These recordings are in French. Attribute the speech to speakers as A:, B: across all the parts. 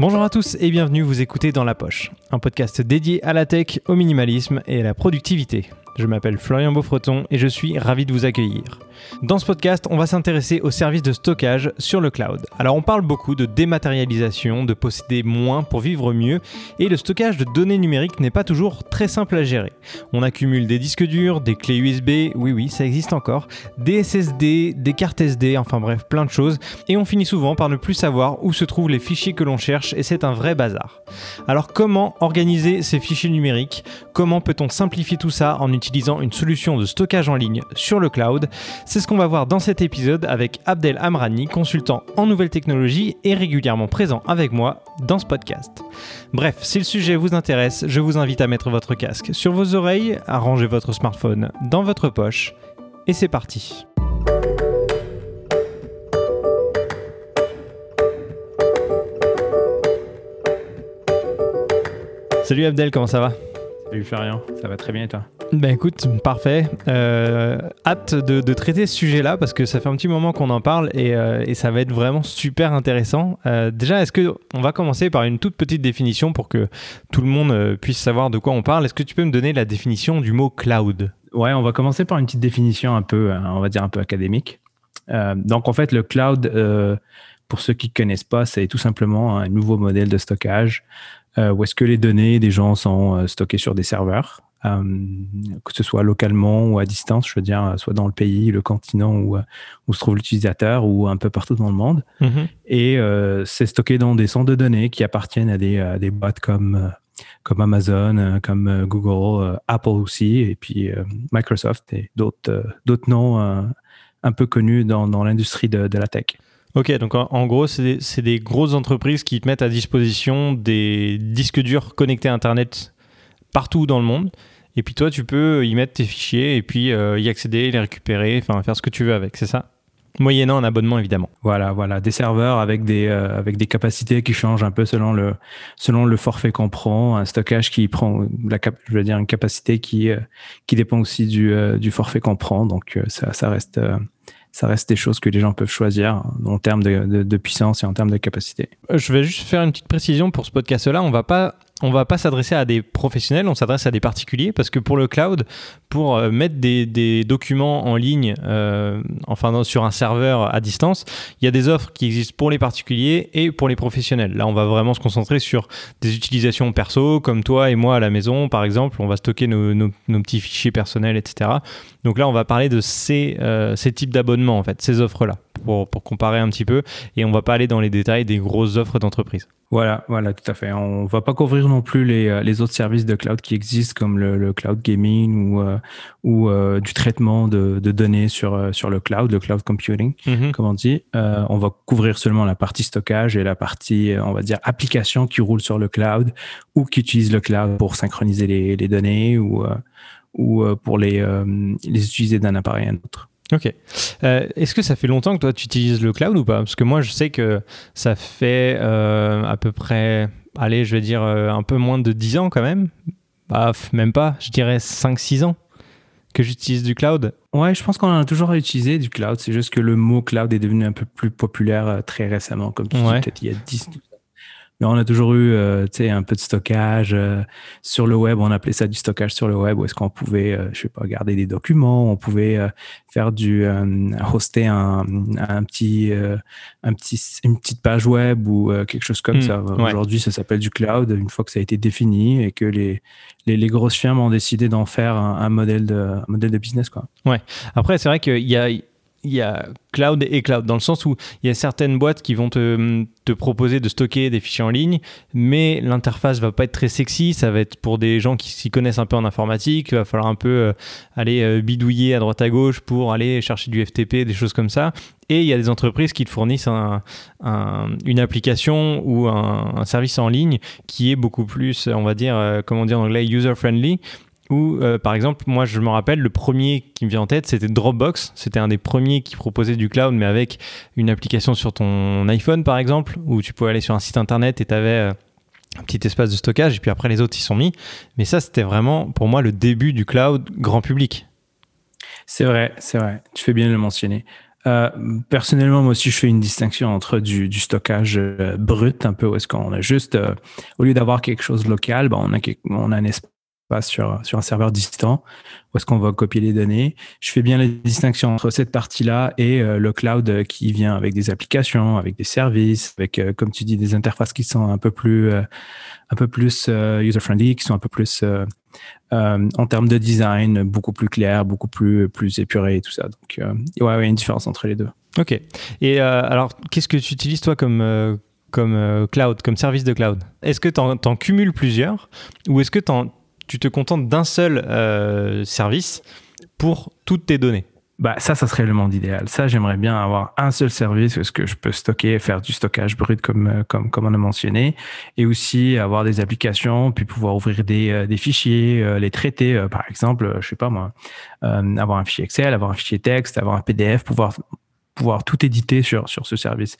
A: Bonjour à tous et bienvenue, vous écoutez Dans la Poche, un podcast dédié à la tech, au minimalisme et à la productivité. Je m'appelle Florian Beaufreton et je suis ravi de vous accueillir. Dans ce podcast, on va s'intéresser aux services de stockage sur le cloud. Alors on parle beaucoup de dématérialisation, de posséder moins pour vivre mieux, et le stockage de données numériques n'est pas toujours très simple à gérer. On accumule des disques durs, des clés USB, oui oui, ça existe encore, des SSD, des cartes SD, enfin bref, plein de choses, et on finit souvent par ne plus savoir où se trouvent les fichiers que l'on cherche, et c'est un vrai bazar. Alors comment organiser ces fichiers numériques? Comment peut-on simplifier tout ça en utilisant une solution de stockage en ligne sur le cloud c'est ce qu'on va voir dans cet épisode avec Abdel Amrani, consultant en nouvelles technologies et régulièrement présent avec moi dans ce podcast. Bref, si le sujet vous intéresse, je vous invite à mettre votre casque sur vos oreilles, à ranger votre smartphone dans votre poche, et c'est parti. Salut Abdel, comment ça va?
B: Salut Florian, ça va très bien et toi
A: ben écoute, parfait. Euh, hâte de, traiter ce sujet-là parce que ça fait un petit moment qu'on en parle et, euh, ça va être vraiment super intéressant. Euh, déjà, est-ce que on va commencer par une toute petite définition pour que tout le monde puisse savoir de quoi on parle? Est-ce que tu peux me donner la définition du mot cloud?
B: Ouais, on va commencer par une petite définition un peu, on va dire un peu académique. donc en fait, le cloud, pour ceux qui ne connaissent pas, c'est tout simplement un nouveau modèle de stockage où est-ce que les données des gens sont stockées sur des serveurs euh, que ce soit localement ou à distance, je veux dire, soit dans le pays, le continent où, où se trouve l'utilisateur ou un peu partout dans le monde. Mhm. Et euh, c'est stocké dans des centres de données qui appartiennent à des, à des boîtes comme, euh, comme Amazon, comme Google, Apple aussi, et puis Microsoft et d'autres d'autres noms un peu connus dans, dans l'industrie de, de, la tech.
A: Ok, donc en, gros, c'est des, grosses entreprises qui te mettent à disposition des disques durs connectés à Internet partout dans le monde et puis toi, tu peux y mettre tes fichiers et puis euh, y accéder, les récupérer, enfin faire ce que tu veux avec, c'est ça? Moyennant un abonnement, évidemment.
B: Voilà, voilà, des serveurs avec des euh, avec des capacités qui changent un peu selon le selon le forfait qu'on prend, un stockage qui prend la je veux dire une capacité qui euh, qui dépend aussi du du forfait qu'on prend. Donc ça ça reste ça reste des choses que les gens peuvent choisir en termes de, puissance et en termes de capacité.
A: Je vais juste faire une petite précision pour ce podcast-là. On va pas on va pas s'adresser à des professionnels, on s'adresse à des particuliers parce que pour le cloud, pour euh, mettre des, documents en ligne, euh, enfin sur un serveur à distance, il y a des offres qui existent pour les particuliers et pour les professionnels. Là, on va vraiment se concentrer sur des utilisations perso, comme toi et moi à la maison, par exemple. On va stocker nos, petits fichiers personnels, etc. Donc là, on va parler de ces, euh, ces types d'abonnements, en fait, ces offres-là, pour, pour comparer un petit peu. Et on va pas aller dans les détails des grosses offres d'entreprise.
B: Voilà, voilà, tout à fait. On va pas couvrir non plus les, euh, les autres services de cloud qui existent comme le, cloud gaming ou, euh, ou euh, du traitement de, de, données sur, sur le cloud, le cloud computing, mm-hmm. comme on dit. on va couvrir seulement la partie stockage et la partie, on va dire, application qui roule sur le cloud ou qui utilise le cloud pour synchroniser les, les données ou, ou pour les, les utiliser d'un appareil à un autre.
A: Ok. Euh, est-ce que ça fait longtemps que toi tu utilises le cloud ou pas? Parce que moi je sais que ça fait euh, à peu près, allez, je vais dire euh, un peu moins de 10 ans quand même. Bah, même pas, je dirais 5-6 ans que j'utilise du cloud.
B: Ouais, je pense qu'on a toujours utilisé du cloud. C'est juste que le mot cloud est devenu un peu plus populaire très récemment, comme tu dis, peut-être il y a 10, mais on a toujours eu euh, un peu de stockage euh, sur le web. On appelait ça du stockage sur le web où est-ce qu'on pouvait, euh, je sais pas, garder des documents, on pouvait faire du hoster un, un petit, un petit, une petite page web ou quelque chose comme hmm, ça. Aujourd'hui, ça s'appelle du cloud. Une fois que ça a été défini et que les, les, les grosses firmes ont décidé d'en faire un, un, modèle de, un modèle de business, quoi.
A: Ouais. Après, c'est vrai qu'il y a il y a cloud et cloud, dans le sens où il y a certaines boîtes qui vont te, proposer de stocker des fichiers en ligne, mais l'interface va pas être très sexy, ça va être pour des gens qui s'y connaissent un peu en informatique, il va falloir un peu euh, aller euh, bidouiller à droite à gauche pour aller chercher du FTP, des choses comme ça. Et il y a des entreprises qui te fournissent un, une application ou un, service en ligne qui est beaucoup plus, on va dire, euh, comment dire en anglais, user-friendly, euh, par exemple, moi je me rappelle, le premier qui me vient en tête, c'était Dropbox. C'était un des premiers qui proposait du cloud, mais avec une application sur ton iPhone par exemple, où tu pouvais aller sur un site internet et tu avais euh, un petit espace de stockage, et puis après les autres y sont mis. Mais ça, c'était vraiment pour moi le début du cloud grand public.
B: C'est vrai, c'est vrai. Tu fais bien de le mentionner. personnellement, moi aussi, je fais une distinction entre du, stockage brut, un peu où est-ce qu'on a juste, au lieu d'avoir quelque chose local, ben, on a un espace pas sur, sur un serveur distant, où est-ce qu'on va copier les données. Je fais bien la distinction entre cette partie-là et euh, le cloud qui vient avec des applications, avec des services, avec, euh, comme tu dis, des interfaces qui sont un peu plus, euh, un peu user-friendly, qui sont un peu plus, en termes de design, beaucoup plus clair, beaucoup plus, plus épuré et tout ça. Donc, ouais, il y a une différence entre les deux.
A: Ok. Et alors, qu'est-ce que tu utilises toi comme comme cloud, comme service de cloud? Est-ce que tu en, en, cumules plusieurs? Ou est-ce que tu en, tu te contentes d'un seul euh, service pour toutes tes données.
B: Bah, ça, ça serait le monde idéal. Ça, j'aimerais bien avoir un seul service parce que je peux stocker, faire du stockage brut comme, euh, comme, comme on a mentionné, et aussi avoir des applications, puis pouvoir ouvrir des, euh, des fichiers, les traiter, par exemple, je sais pas moi, avoir un fichier Excel, avoir un fichier texte, avoir un PDF, pouvoir pouvoir tout éditer sur, sur ce service.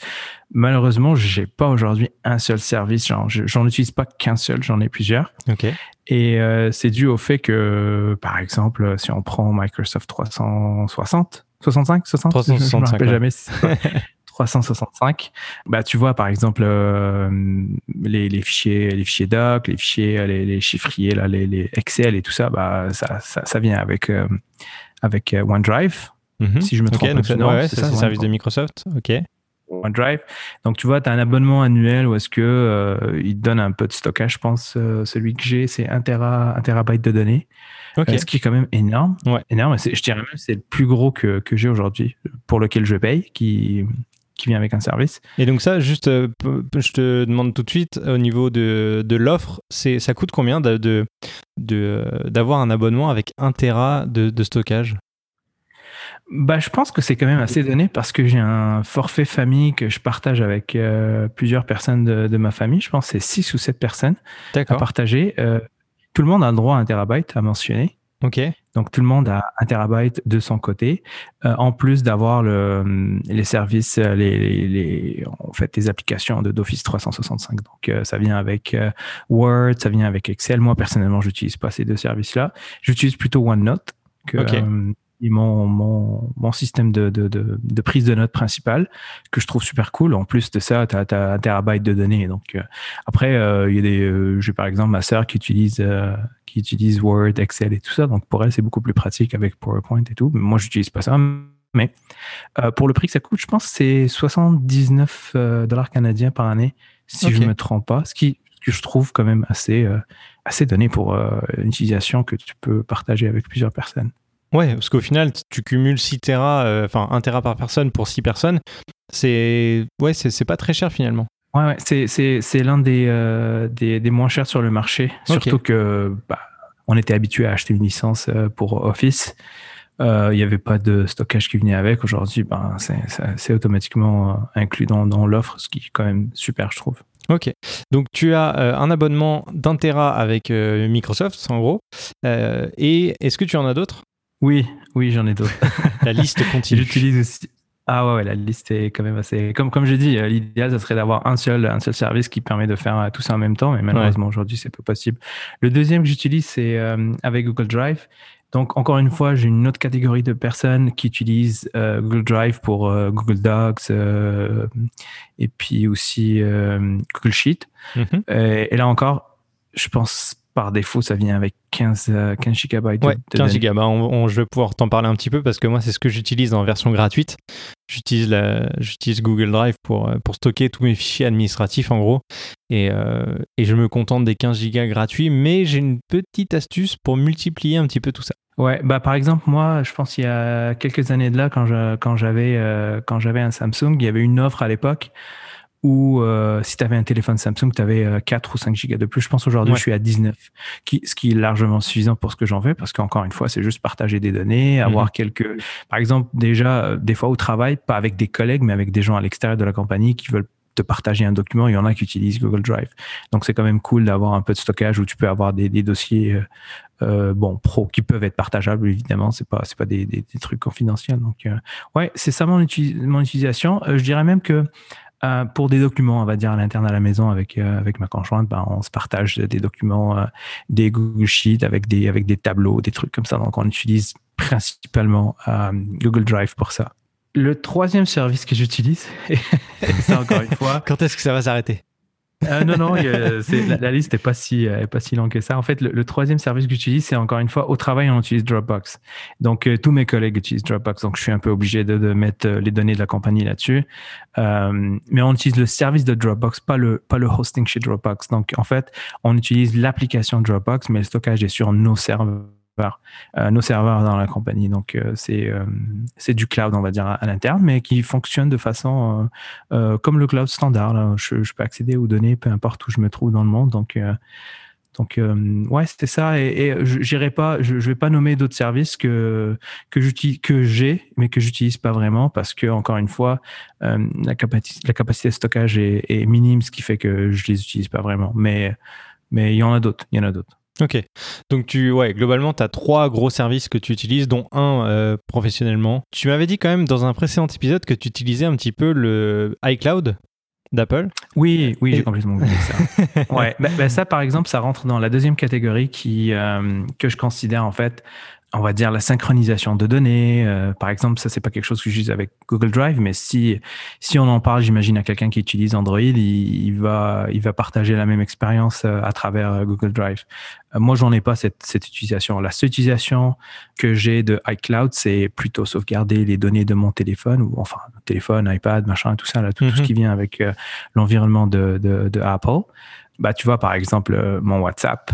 B: Malheureusement, j'ai pas aujourd'hui un seul service. J'en utilise pas qu'un seul, j'en ai plusieurs.
A: Ok.
B: Et euh, c'est dû au fait que, par exemple, si on prend Microsoft 360, 65, 60, 365, je me rappelle jamais. 365. Bah, tu vois, par exemple, euh, les, les, fichiers, les fichiers doc, les fichiers, les, les chiffriers, là, les, les, Excel et tout ça, bah, ça, ça, ça vient avec, euh, avec OneDrive.
A: Mhm. Si je me trompe c'est ça, le service de Microsoft. OK.
B: OneDrive. Donc, tu vois, tu as un abonnement annuel où est-ce que euh, il te donne un peu de stockage, je pense. Euh, celui que j'ai, c'est 1, Tera, terabyte de données. Okay. Euh, ce qui est quand même énorme.
A: Ouais.
B: Énorme. Je dirais même c'est le plus gros que, que j'ai aujourd'hui, pour lequel je paye, qui, qui vient avec un service.
A: Et donc ça, juste, je te demande tout de suite, au niveau de, de l'offre, ça coûte combien d'avoir de, de, un abonnement avec 1 Tera de, de stockage?
B: Bah, je pense que c'est quand même assez donné parce que j'ai un forfait famille que je partage avec euh, plusieurs personnes de, ma famille. Je pense que c'est 6 ou 7 personnes à partager. Euh, tout le monde a le droit à un terabyte à mentionner.
A: OK.
B: Donc tout le monde a un terabyte de son côté, euh, en plus d'avoir le, les services, les, les, en fait, les applications de d'Office 365. Donc ça vient avec Word, ça vient avec Excel. Moi personnellement, j'utilise pas ces deux services-là. J'utilise plutôt OneNote que, mon, mon, mon système de, de, de, de, prise de notes principal que je trouve super cool. En plus de ça, tu as, un terabyte de données. Donc, euh, après, euh, il y a des, euh, j'ai par exemple ma sœur qui utilise, qui utilise Word, Excel et tout ça. Donc, pour elle, c'est beaucoup plus pratique avec PowerPoint et tout. Mais moi, j'utilise pas ça. Mais pour le prix que ça coûte, je pense que c'est 79 dollars canadiens par année, si je me trompe pas. Ce qui, que je trouve quand même assez, assez donné pour une utilisation que tu peux partager avec plusieurs personnes.
A: Ouais, parce qu'au final, tu cumules 6 Tera, euh, enfin 1 Tera par personne pour 6 personnes. C'est ouais, c'est pas très cher finalement.
B: Ouais, ouais c'est l'un des, euh, des, des, moins chers sur le marché. Surtout que bah, on était habitué à acheter une licence euh, pour Office. Il n'y avait pas de stockage qui venait avec. Aujourd'hui, ben, c'est automatiquement inclus dans, dans l'offre, ce qui est quand même super, je trouve.
A: Ok. Donc tu as un abonnement d'un Tera avec Microsoft, en gros. et est-ce que tu en as d'autres?
B: Oui, oui, j'en ai d'autres.
A: la liste continue.
B: J'utilise aussi. Ah ouais, la liste est quand même assez. Comme, comme j'ai dit, euh, l'idéal, ça serait d'avoir un seul, un seul service qui permet de faire euh, tout ça en même temps, mais malheureusement, aujourd'hui, c'est pas possible. Le deuxième que j'utilise, c'est euh, avec Google Drive. Donc, encore une fois, j'ai une autre catégorie de personnes qui utilisent Google Drive pour Google Docs et puis aussi Google Sheet. Mm-hmm. et, et, là encore, je pense par défaut, ça vient avec 15, 15 gigabytes.
A: Ouais, 15 gigabytes. Bah, je vais pouvoir t'en parler un petit peu parce que moi, c'est ce que j'utilise en version gratuite. J'utilise, j'utilise Google Drive pour, euh, pour stocker tous mes fichiers administratifs, en gros. Et, euh, et je me contente des 15 gigas gratuits, mais j'ai une petite astuce pour multiplier un petit peu tout ça.
B: Ouais, bah par exemple moi, je pense il y a quelques années de là, quand je, quand j'avais euh, quand j'avais un Samsung, il y avait une offre à l'époque ou euh, si tu avais un téléphone Samsung, tu avais 4 ou 5 gigas de plus. Je pense aujourd'hui, je suis à 19, qui, ce qui est largement suffisant pour ce que j'en veux, parce qu'encore une fois, c'est juste partager des données, mhm. avoir quelques... Par exemple, déjà, euh, des fois au travail, pas avec des collègues, mais avec des gens à l'extérieur de la compagnie qui veulent te partager un document, il y en a qui utilisent Google Drive. Donc c'est quand même cool d'avoir un peu de stockage où tu peux avoir des, des dossiers euh, euh bon pro qui peuvent être partageables évidemment. C'est pas c'est pas des, des, des, trucs confidentiels. Donc euh, ouais, c'est ça mon, mon utilisation. je dirais même que euh, pour des documents, on va dire à l'interne à la maison avec euh, avec ma conjointe, ben, on se partage des documents, euh, des Google Sheets avec des avec des tableaux, des trucs comme ça. Donc on utilise principalement Google Drive pour ça. Le troisième service que j'utilise, c'est encore une fois.
A: Quand est-ce que ça va s'arrêter?
B: Euh, non, non, la, liste n'est pas, si, euh, pas si longue que ça. En fait, le, troisième service que j'utilise, c'est encore une fois, au travail, on utilise Dropbox. Donc, euh, tous mes collègues utilisent Dropbox. Donc, je suis un peu obligé de, mettre les données de la compagnie là-dessus. mais on utilise le service de Dropbox, pas le, pas le hosting chez Dropbox. Donc, en fait, on utilise l'application Dropbox, mais le stockage est sur nos serveurs euh, nos serveurs dans la compagnie. Donc, euh, c'est euh, c'est du cloud, on va dire, à, l'interne, mais qui fonctionne de façon comme le cloud standard. Je, peux accéder aux données, peu importe où je me trouve dans le monde. Donc, donc, ouais, c'était ça. Et, je n'irai pas, je, vais pas nommer d'autres services que que j'utilise, que j'ai, mais que j'utilise pas vraiment parce que encore une fois, la capacité, la capacité de stockage est, est, minime, ce qui fait que je les utilise pas vraiment. Mais mais il y en a d'autres. Il y en a d'autres.
A: Ok. Donc, tu, ouais, globalement, tu as trois gros services que tu utilises, dont un euh, professionnellement. Tu m'avais dit quand même dans un précédent épisode que tu utilisais un petit peu le iCloud d'Apple.
B: Oui, oui, j'ai complètement oublié ça. ouais, bah, bah, ça, par exemple, ça rentre dans la deuxième catégorie qui, euh, que je considère en fait on va dire la synchronisation de données. Euh, par exemple, ça c'est pas quelque chose que j'utilise avec Google Drive, mais si si on en parle, j'imagine à quelqu'un qui utilise Android, il, va il va partager la même expérience euh, à travers euh, Google Drive. moi, j'en ai pas cette, cette utilisation. La seule utilisation que j'ai de iCloud, c'est plutôt sauvegarder les données de mon téléphone ou enfin téléphone, iPad, machin, tout ça là, tout, ce mhm. qui vient avec l'environnement de, de, de Apple. Bah, tu vois, par exemple, mon WhatsApp,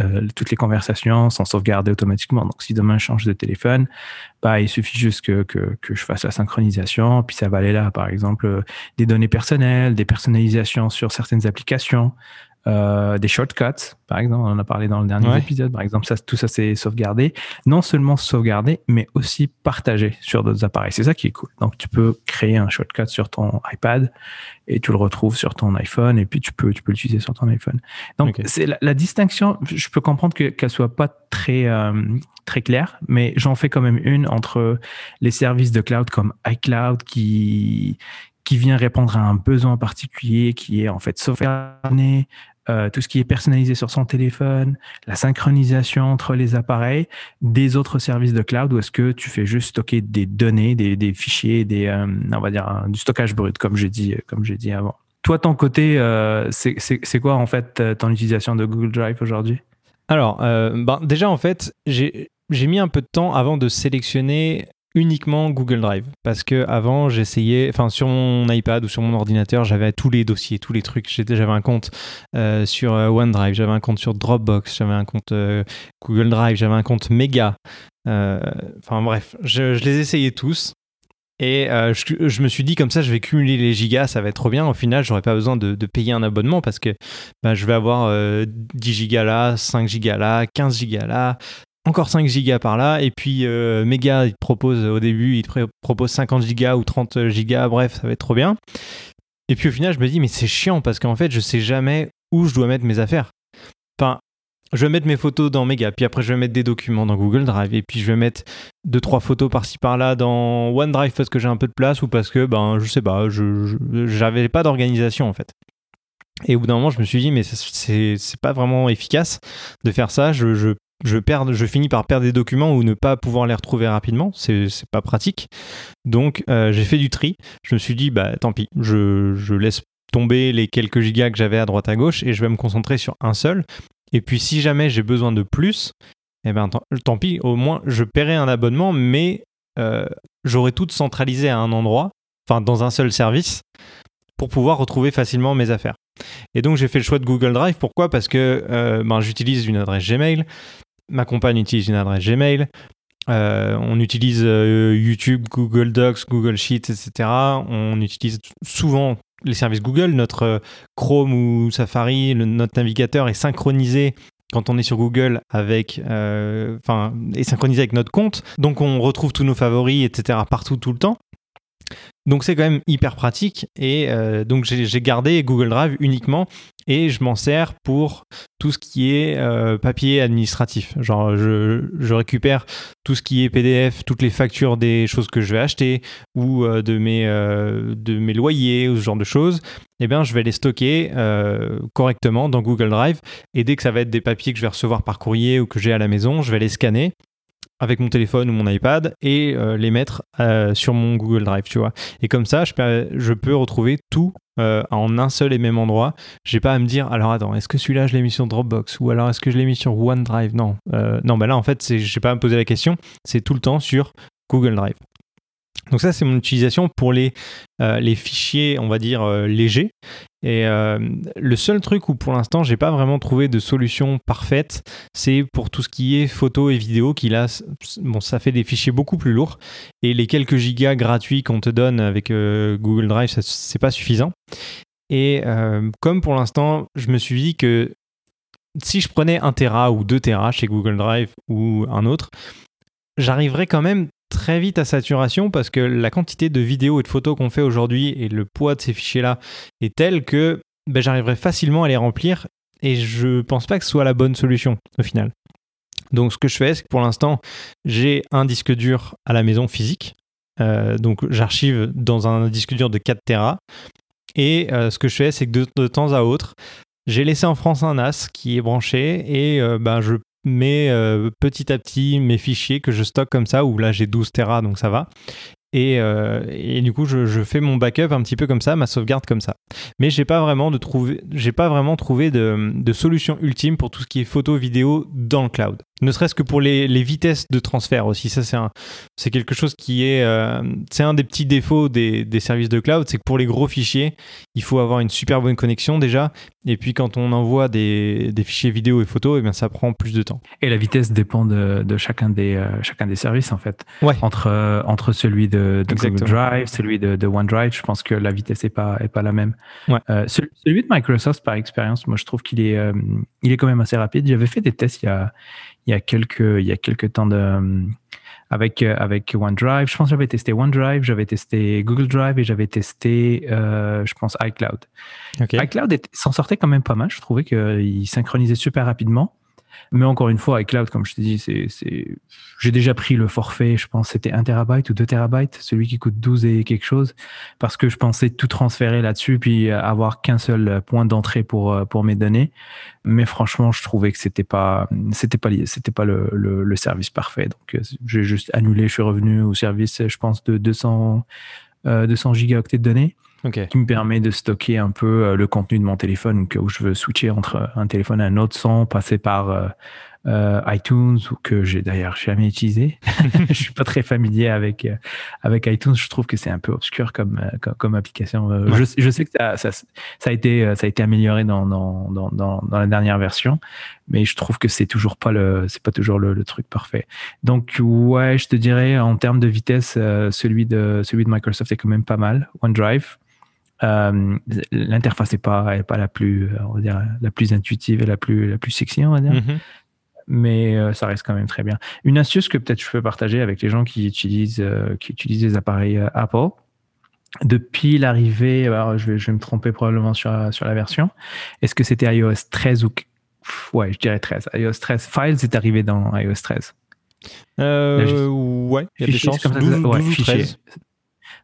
B: euh, toutes les conversations sont sauvegardées automatiquement. Donc, si demain je change de téléphone, bah, il suffit juste que, que, que, je fasse la synchronisation, puis ça va aller là. Par exemple, euh, des données personnelles, des personnalisations sur certaines applications, euh, des shortcuts, par exemple, on en a parlé dans le dernier épisode, par exemple, ça, tout ça c'est sauvegardé. Non seulement sauvegardé, mais aussi partagé sur d'autres appareils. C'est ça qui est cool. Donc tu peux créer un shortcut sur ton iPad et tu le retrouves sur ton iPhone et puis tu peux tu peux l'utiliser sur ton iPhone. Donc c'est la, distinction. Je peux comprendre que qu'elle soit pas très euh, très claire, mais j'en fais quand même une entre les services de cloud comme iCloud qui qui vient répondre à un besoin particulier qui est en fait sauvegardé, euh, tout ce qui est personnalisé sur son téléphone, la synchronisation entre les appareils, des autres services de cloud ou est-ce que tu fais juste stocker des données, des, fichiers, des, euh, on va dire du stockage brut comme j'ai dit, comme j'ai dit avant. Toi, ton côté, euh, c'est quoi en fait ton utilisation de Google Drive aujourd'hui?
A: Alors, ben, déjà en fait, j'ai mis un peu de temps avant de sélectionner uniquement Google Drive. Parce que avant j'essayais enfin sur mon iPad ou sur mon ordinateur j'avais tous les dossiers tous les trucs. J'avais un compte euh, sur euh, OneDrive j'avais un compte sur Dropbox j'avais un compte euh, Google Drive j'avais un compte Mega. Enfin bref je, les essayais tous. Et je, me suis dit comme ça je vais cumuler les gigas ça va être trop bien. Au final j'aurais pas besoin de, payer un abonnement parce que bah, je vais avoir 10 gigas là 5 gigas là 15 gigas là encore 5 gigas par là, et puis euh, Mega, il te propose au début, il te propose 50 gigas ou 30 gigas, bref, ça va être trop bien. Et puis au final, je me dis, mais c'est chiant parce qu'en fait, je sais jamais où je dois mettre mes affaires. Enfin, je vais mettre mes photos dans Mega, puis après je vais mettre des documents dans Google Drive, et puis je vais mettre deux trois photos par-ci par-là dans OneDrive parce que j'ai un peu de place ou parce que ben je sais pas, je j'avais pas d'organisation en fait. Et au bout d'un moment, je me suis dit mais c'est pas vraiment efficace de faire ça. Je, je je, perds, je finis par perdre des documents ou ne pas pouvoir les retrouver rapidement. C'est pas pratique. Donc, euh, j'ai fait du tri. Je me suis dit, bah tant pis, je, laisse tomber les quelques gigas que j'avais à droite à gauche et je vais me concentrer sur un seul. Et puis, si jamais j'ai besoin de plus, eh ben, tant, pis, au moins je paierai un abonnement, mais euh, j'aurai tout centralisé à un endroit, enfin dans un seul service, pour pouvoir retrouver facilement mes affaires. Et donc j'ai fait le choix de Google Drive. Pourquoi? Parce que euh, ben, j'utilise une adresse Gmail ma compagne utilise une adresse Gmail. Euh, on utilise euh, YouTube, Google Docs, Google Sheets, etc. On utilise souvent les services Google. Notre euh, Chrome ou Safari, notre navigateur est synchronisé quand on est sur Google avec, enfin, synchronisé avec notre compte. Donc on retrouve tous nos favoris, etc. partout tout le temps. Donc c'est quand même hyper pratique et euh, donc j'ai gardé Google Drive uniquement et je m'en sers pour tout ce qui est euh, papier administratif. Genre je, récupère tout ce qui est PDF, toutes les factures des choses que je vais acheter ou euh, de, mes, de mes loyers ou ce genre de choses. Eh bien je vais les stocker correctement dans Google Drive et dès que ça va être des papiers que je vais recevoir par courrier ou que j'ai à la maison, je vais les scanner avec mon téléphone ou mon iPad et les mettre sur mon Google Drive, tu vois. Et comme ça, je peux, retrouver tout en un seul et même endroit. J'ai pas à me dire, alors attends, est-ce que celui-là je l'ai mis sur Dropbox ou alors est-ce que je l'ai mis sur OneDrive? Non, non, bah là en fait, je n'ai pas à me poser la question. C'est tout le temps sur Google Drive. Donc ça, c'est mon utilisation pour les, euh, les fichiers, on va dire, euh, légers. Et euh, le seul truc où pour l'instant, j'ai pas vraiment trouvé de solution parfaite, c'est pour tout ce qui est photo et vidéo, qui là, bon, ça fait des fichiers beaucoup plus lourds. Et les quelques gigas gratuits qu'on te donne avec Google Drive, c'est pas suffisant. Et comme pour l'instant, je me suis dit que si je prenais un Tera ou deux Tera chez Google Drive ou un autre, j'arriverais quand même très vite à saturation parce que la quantité de vidéos et de photos qu'on fait aujourd'hui et le poids de ces fichiers-là est tel que ben, j'arriverai facilement à les remplir et je pense pas que ce soit la bonne solution au final. Donc ce que je fais, c'est que pour l'instant, j'ai un disque dur à la maison physique. Euh, donc j'archive dans un disque dur de 4 Tera. Et euh, ce que je fais, c'est que de, temps à autre, j'ai laissé en France un NAS qui est branché et euh, ben, je mais euh, petit à petit mes fichiers que je stocke comme ça, où là j'ai 12 Tera donc ça va. Euh, et, du coup, je, fais mon backup un petit peu comme ça, ma sauvegarde comme ça. Mais j'ai pas vraiment pas vraiment trouvé de, de, solution ultime pour tout ce qui est photo, vidéo dans le cloud ne serait-ce que pour les, vitesses de transfert aussi. Ça, c'est, quelque chose qui est. Euh, c'est un des petits défauts des, services de cloud, c'est que pour les gros fichiers, il faut avoir une super bonne connexion déjà. Et puis quand on envoie des, fichiers vidéo et photos, eh bien, ça prend plus de temps.
B: Et la vitesse dépend de, chacun, des, euh, chacun des services, en fait. Entre, euh, entre celui de, Google Drive, celui de, OneDrive, je pense que la vitesse n'est pas, est pas la même. celui de Microsoft, par expérience, moi, je trouve qu'il est, il est quand même assez rapide. J'avais fait des tests il y a il y a quelques, il y a quelques temps de, avec, euh, avec OneDrive. Je pense que j'avais testé OneDrive, j'avais testé Google Drive et j'avais testé, euh, je pense, iCloud. iCloud s'en sortait quand même pas mal. Je trouvais qu'il synchronisait super rapidement. Mais encore une fois, iCloud, comme je te dis, c'est, j'ai déjà pris le forfait, je pense c'était 1 terabyte ou 2 terabytes, celui qui coûte 12 et quelque chose, parce que je pensais tout transférer là-dessus, puis avoir qu'un seul point d'entrée pour, pour mes données. Mais franchement, je trouvais que c'était pas, c'était pas, c'était pas le, le, service parfait. Donc, euh, j'ai juste annulé, je suis revenu au service, je pense, de 200, 200 euh, gigaoctets de données qui me permet de stocker un peu euh, le contenu de mon téléphone où je veux switcher entre un téléphone et un autre sans passer par euh, euh, iTunes ou que j'ai d'ailleurs jamais utilisé. je suis pas très familier avec avec iTunes. Je trouve que c'est un peu obscur comme comme, application. Je, je, sais que ça, ça, ça, a été ça a été amélioré dans dans, dans, dans, la dernière version, mais je trouve que c'est toujours pas le c'est pas toujours le, le, truc parfait. Donc ouais, je te dirais en termes de vitesse, celui de celui de Microsoft est quand même pas mal. OneDrive. Euh, l'interface n'est pas, est pas la plus, euh, on va dire, la plus intuitive et la plus, la plus sexy, on va dire. Mhm. Mais euh, ça reste quand même très bien. Une astuce que peut-être je peux partager avec les gens qui utilisent, qui utilisent les appareils Apple, depuis l'arrivée, je vais, je vais me tromper probablement sur, sur la version, est-ce que c'était iOS 13 ou. Ouais, je dirais 13. iOS 13. Files est arrivé dans iOS 13.
A: ouais, il y a des chances. Comme ça, 12, 13.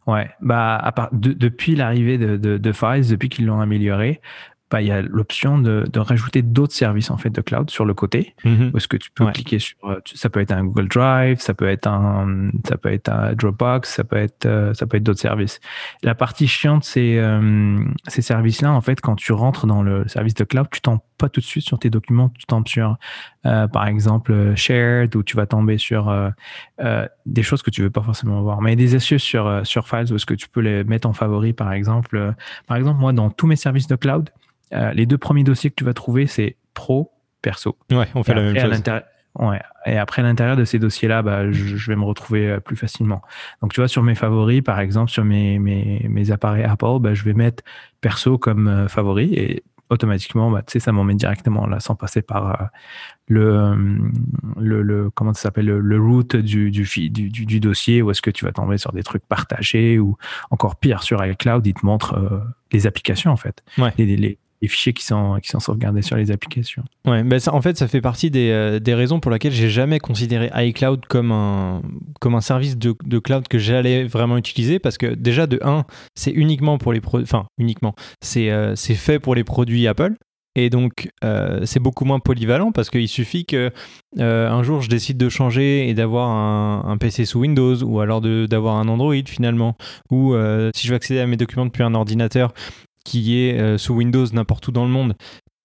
B: Ouais, bah à part, depuis l'arrivée de, de, de Files, depuis qu'ils l'ont amélioré, bah, il y a l'option de, de, rajouter d'autres services en fait de cloud sur le côté. Mm Parce que tu peux cliquer sur, euh, ça peut être un Google Drive, ça peut être un, ça peut être un Dropbox, ça peut être, euh, ça peut être d'autres services. La partie chiante, c'est euh, ces services-là en fait quand tu rentres dans le service de cloud, tu tombes pas tout de suite sur tes documents, tu tombes sur par exemple Shared ou tu vas tomber sur des choses que tu veux pas forcément voir. Mais des astuces sur sur Files où est-ce que tu peux les mettre en favori par exemple. par exemple moi dans tous mes services de cloud euh, les deux premiers dossiers que tu vas trouver, c'est pro, perso.
A: Ouais, on fait la même chose.
B: Ouais. Et après, à l'intérieur de ces dossiers-là, bah, je, vais me retrouver euh, plus facilement. Donc, tu vois, sur mes favoris, par exemple, sur mes, mes, mes appareils Apple, bah, je vais mettre perso comme euh, favori et automatiquement, bah, tu sais, ça m'emmène directement là, sans passer par le, le, le, comment ça s'appelle, le, route du, du, du, du, dossier où est-ce que tu vas tomber sur des trucs partagés ou encore pire, sur iCloud, il te montre les applications, en fait.
A: Ouais.
B: les, les fichiers qui sont, sont sauvegardés sur les applications.
A: Ouais, ben ça, en fait, ça fait partie des, euh, des raisons pour lesquelles j'ai jamais considéré iCloud comme un, comme un service de, cloud que j'allais vraiment utiliser parce que déjà, de 1, c'est uniquement pour les produits, enfin, uniquement, c'est euh, fait pour les produits Apple. Et donc, euh, c'est beaucoup moins polyvalent parce qu'il suffit que euh, un jour je décide de changer et d'avoir un, PC sous Windows ou alors d'avoir un Android finalement. Ou euh, si je veux accéder à mes documents depuis un ordinateur qui est sous Windows n'importe où dans le monde,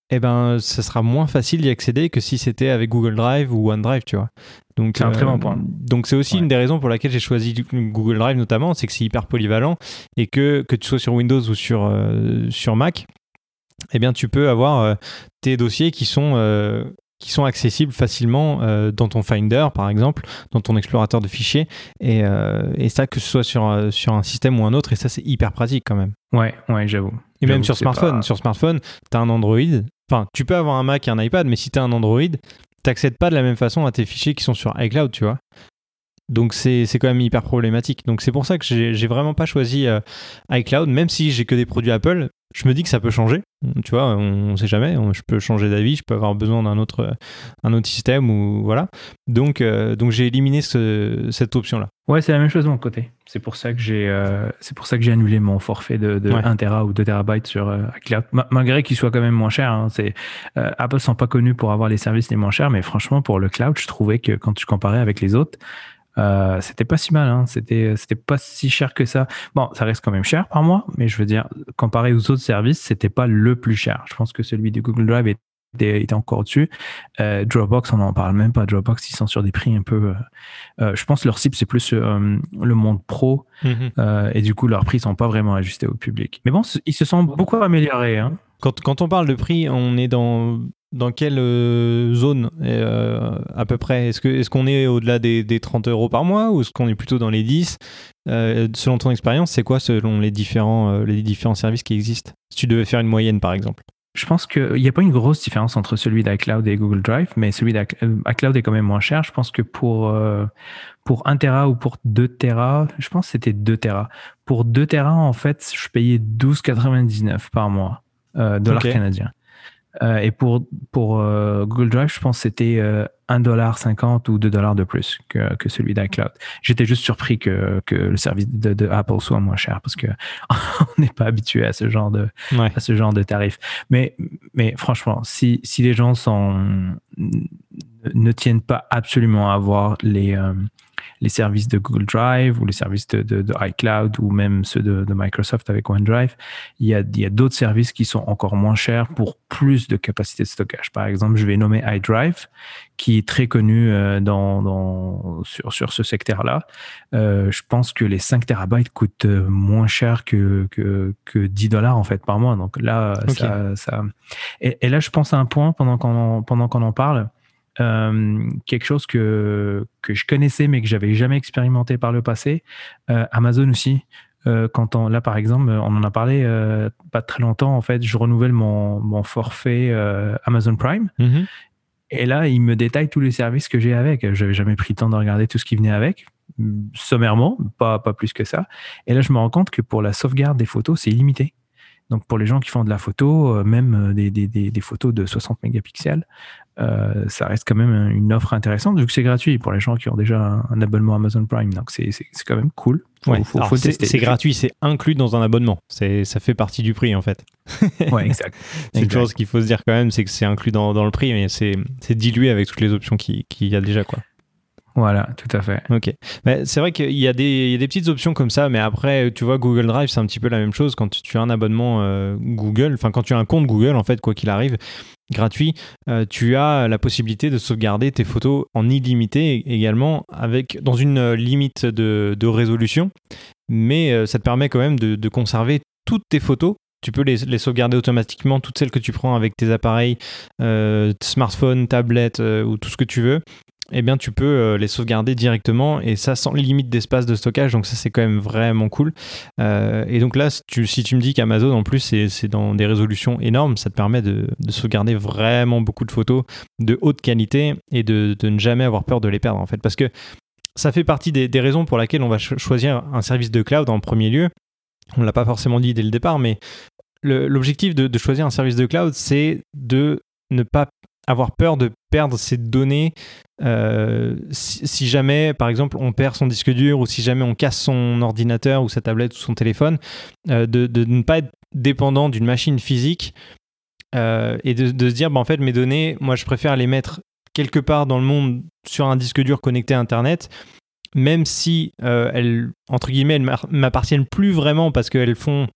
A: eh ben, ça sera moins facile d'y accéder que si c'était avec Google Drive ou OneDrive, tu vois.
B: Donc, c'est un très bon point.
A: Donc, c'est aussi une des raisons pour laquelle j'ai choisi Google Drive notamment, c'est que c'est hyper polyvalent et que, que tu sois sur Windows ou sur, sur Mac, eh bien, tu peux avoir euh, tes dossiers qui sont, euh, qui sont accessibles facilement euh, dans ton Finder, par exemple, dans ton explorateur de fichiers. Et, et ça, que ce soit sur, sur un système ou un autre, et ça, c'est hyper pratique quand même.
B: Ouais, ouais, j'avoue.
A: Et même sur smartphone. Sur smartphone, tu as un Android. Enfin, tu peux avoir un Mac et un iPad, mais si tu as un Android, tu n'accèdes pas de la même façon à tes fichiers qui sont sur iCloud, tu vois. Donc c'est quand même hyper problématique. Donc c'est pour ça que j'ai vraiment pas choisi iCloud, même si j'ai que des produits Apple je me dis que ça peut changer. Tu vois, on ne sait jamais. je peux changer d'avis, je peux avoir besoin d'un autre, un autre système ou voilà. Donc, euh, donc j'ai éliminé cette option-là.
B: Ouais, c'est la même chose de mon côté. C'est pour ça que j'ai, euh, c'est pour ça que j'ai annulé mon forfait de, 1 Tera ou 2 Terabytes sur euh, Cloud, malgré qu'il soit quand même moins cher. Hein. c'est Apple sont pas connus pour avoir les services les moins chers, mais franchement pour le cloud, je trouvais que quand tu comparais avec les autres, euh, c'était pas si mal, hein. c'était c'était pas si cher que ça. Bon, ça reste quand même cher par mois, mais je veux dire, comparé aux autres services, c'était pas le plus cher. Je pense que celui de Google Drive était, était encore dessus. Euh, Dropbox, on n'en parle même pas. Dropbox, ils sont sur des prix un peu. Euh, je pense que leur cible c'est plus le monde pro, mm-hmm. et du coup leurs prix sont pas vraiment ajustés au public. Mais bon, ils se sont beaucoup améliorés. Hein.
A: Quand, on parle de prix, on est dans dans quelle euh, zone euh, à peu près? Est-ce qu'on est, qu'on est au-delà des, 30 euros par mois ou est-ce qu'on est plutôt dans les 10 euh, Selon ton expérience, c'est quoi selon les différents, les différents services qui existent? Si tu devais faire une moyenne par exemple.
B: Je pense qu'il n'y a pas une grosse différence entre celui d'iCloud et Google Drive, mais celui d'iCloud est quand même moins cher. Je pense que pour, pour 1 Tera ou pour 2 Tera, je pense que c'était 2 Tera. Pour 2 Tera, en fait, je payais 12,99 par mois, dollars canadiens. Euh, et pour, pour euh, Google Drive, je pense que c'était euh, 1,50$ ou 2$ de plus que, que celui d'iCloud. J'étais juste surpris que, que le service de, de, Apple soit moins cher parce que on n'est pas habitué à ce genre de, à ce genre de tarif. Mais, mais franchement, si, si les gens sont, ne tiennent pas absolument à avoir les, euh, les services de Google Drive ou les services de, iCloud ou même ceux de, Microsoft avec OneDrive, il y a, il y a d'autres services qui sont encore moins chers pour plus de capacité de stockage. Par exemple, je vais nommer iDrive, qui est très connu euh, dans, dans, sur, sur ce secteur-là. Euh, je pense que les 5 terabytes coûtent euh, moins cher que, que, que 10 dollars en fait par mois. Donc là, ça, ça... Et, et, là, je pense à un point pendant qu'on pendant qu'on en parle. Euh, quelque chose que, que je connaissais mais que j'avais jamais expérimenté par le passé. Euh, Amazon aussi. Euh, quand on, là, par exemple, on en a parlé pas très longtemps. En fait, je renouvelle mon, mon forfait Amazon Prime. Mm-hmm. Et là, il me détaille tous les services que j'ai avec. Je n'avais jamais pris le temps de regarder tout ce qui venait avec, sommairement, pas, pas plus que ça. Et là, je me rends compte que pour la sauvegarde des photos, c'est illimité. Donc pour les gens qui font de la photo, euh, même euh, des, des, des, photos de 60 mégapixels, euh, ça reste quand même une offre intéressante vu que c'est gratuit pour les gens qui ont déjà un, abonnement Amazon Prime. Donc c'est quand même cool.
A: c'est gratuit, c'est inclus dans un abonnement. Ça fait partie du prix en fait.
B: ouais, exact.
A: c'est une chose qu'il faut se dire quand même, c'est que c'est inclus dans, dans, le prix, mais c'est dilué avec toutes les options qu'il y a déjà. quoi.
B: Voilà, tout à fait.
A: Ok. Mais c'est vrai qu'il y, a des, petites options comme ça, mais après, tu vois, Google Drive, c'est un petit peu la même chose. Quand tu as un abonnement euh, Google, enfin, quand tu as un compte Google, en fait, quoi qu'il arrive, gratuit, euh, tu as la possibilité de sauvegarder tes photos en illimité également, avec, dans une euh, limite de, résolution. Mais ça te permet quand même de, conserver toutes tes photos tu peux les, sauvegarder automatiquement, toutes celles que tu prends avec tes appareils, smartphone, tablette ou tout ce que tu veux eh bien tu peux euh, les sauvegarder directement et ça sans limite d'espace de stockage. Donc ça c'est quand même vraiment cool. Euh, et donc là, si tu, me dis qu'Amazon en plus c'est dans des résolutions énormes, ça te permet de, sauvegarder vraiment beaucoup de photos de haute qualité et de, ne jamais avoir peur de les perdre en fait. Parce que ça fait partie des, raisons pour lesquelles on va choisir un service de cloud en premier lieu. On ne l'a pas forcément dit dès le départ, mais l'objectif de, de choisir un service de cloud, c'est de ne pas avoir peur de perdre ses données euh, si, jamais, par exemple, on perd son disque dur ou si jamais on casse son ordinateur ou sa tablette ou son téléphone, euh, de, ne pas être dépendant d'une machine physique et de, se dire, bah, en fait, mes données, moi, je préfère les mettre quelque part dans le monde sur un disque dur connecté à Internet, même si elles, entre guillemets, elles m'appartiennent plus vraiment parce qu'elles font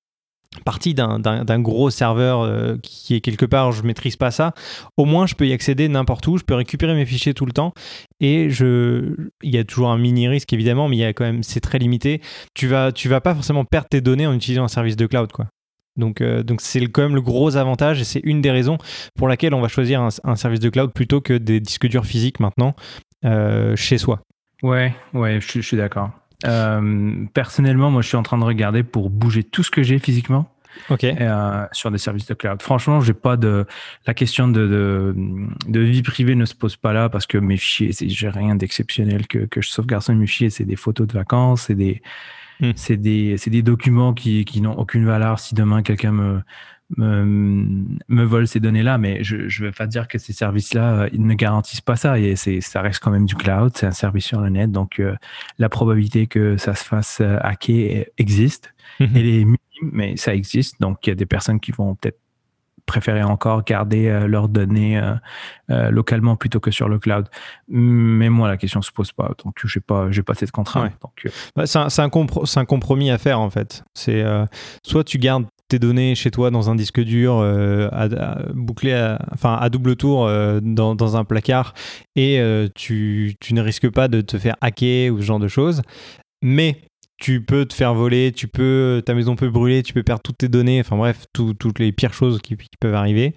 A: partie d'un gros serveur euh, qui est quelque part, je maîtrise pas ça, au moins je peux y accéder n'importe où, je peux récupérer mes fichiers tout le temps et je, il y a toujours un mini risque évidemment, mais il y a quand même, c'est très limité. Tu vas, vas pas forcément perdre tes données en utilisant un service de cloud, euh, donc c'est quand même le gros avantage et c'est une des raisons pour laquelle on va choisir un, service de cloud plutôt que des disques durs physiques maintenant euh, chez soi.
B: Ouais, ouais, je suis d'accord. Euh, personnellement, moi, je suis en train de regarder pour bouger tout ce que j'ai physiquement. Euh, sur des services de cloud. Franchement, j'ai pas de la question de, de, vie privée ne se pose pas là parce que mes fichiers, j'ai rien d'exceptionnel que, que je sauvegarde sur mes fichiers. C'est des photos de vacances, c'est des, hmm. c'est des, des documents qui, qui n'ont aucune valeur si demain quelqu'un me, me, me volent ces données-là, mais je ne veux pas dire que ces services-là, euh, ils ne garantissent pas ça. Et ça reste quand même du cloud, c'est un service sur le net, donc euh, la probabilité que ça se fasse euh, hacker existe. Mhm. Elle est minime, mais ça existe. Donc il y a des personnes qui vont peut-être préférer encore garder leurs données localement plutôt que sur le cloud. Mais moi, la question se pose pas. Donc, je n'ai pas, pas cette contrainte. Donc,
A: bah, c'est, un, un, compromis à faire, en fait. C'est soit tu gardes tes données chez toi dans un disque dur euh, à, bouclé à, enfin, à double tour euh, dans, un placard et euh, tu, ne risques pas de te faire hacker ou ce genre de choses. Mais tu peux te faire voler, tu peux, ta maison peut brûler, tu peux perdre toutes tes données, enfin bref, toutes les pires choses qui, qui, peuvent arriver.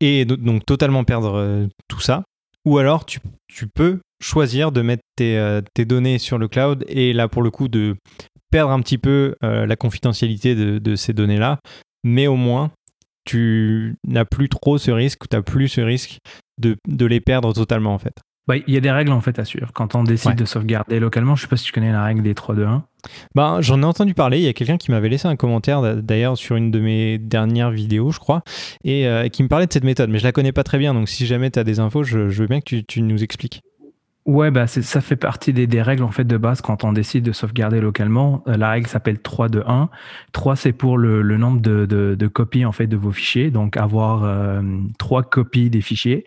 A: Et donc totalement perdre tout ça. Ou alors tu, tu, peux choisir de mettre tes, tes, données sur le cloud et là pour le coup de perdre un petit peu euh, la confidentialité de, ces données-là, mais au moins, tu n'as plus trop ce risque, tu n'as plus ce risque de, les perdre totalement en fait.
B: Bah, il y a des règles en fait à suivre. Quand on décide de sauvegarder localement, je ne sais pas si tu connais la règle des 3-2-1.
A: Ben, J'en ai entendu parler. Il y a quelqu'un qui m'avait laissé un commentaire d'ailleurs sur une de mes dernières vidéos, je crois, et euh, qui me parlait de cette méthode. Mais je la connais pas très bien. Donc si jamais tu as des infos, je, veux bien que tu nous expliques.
B: Ouais, bah ça fait partie des, règles en fait de base quand on décide de sauvegarder localement. Euh, la règle s'appelle 3 2 1. 3 c'est pour le, nombre de, copies en fait de vos fichiers, donc avoir euh, copies des fichiers.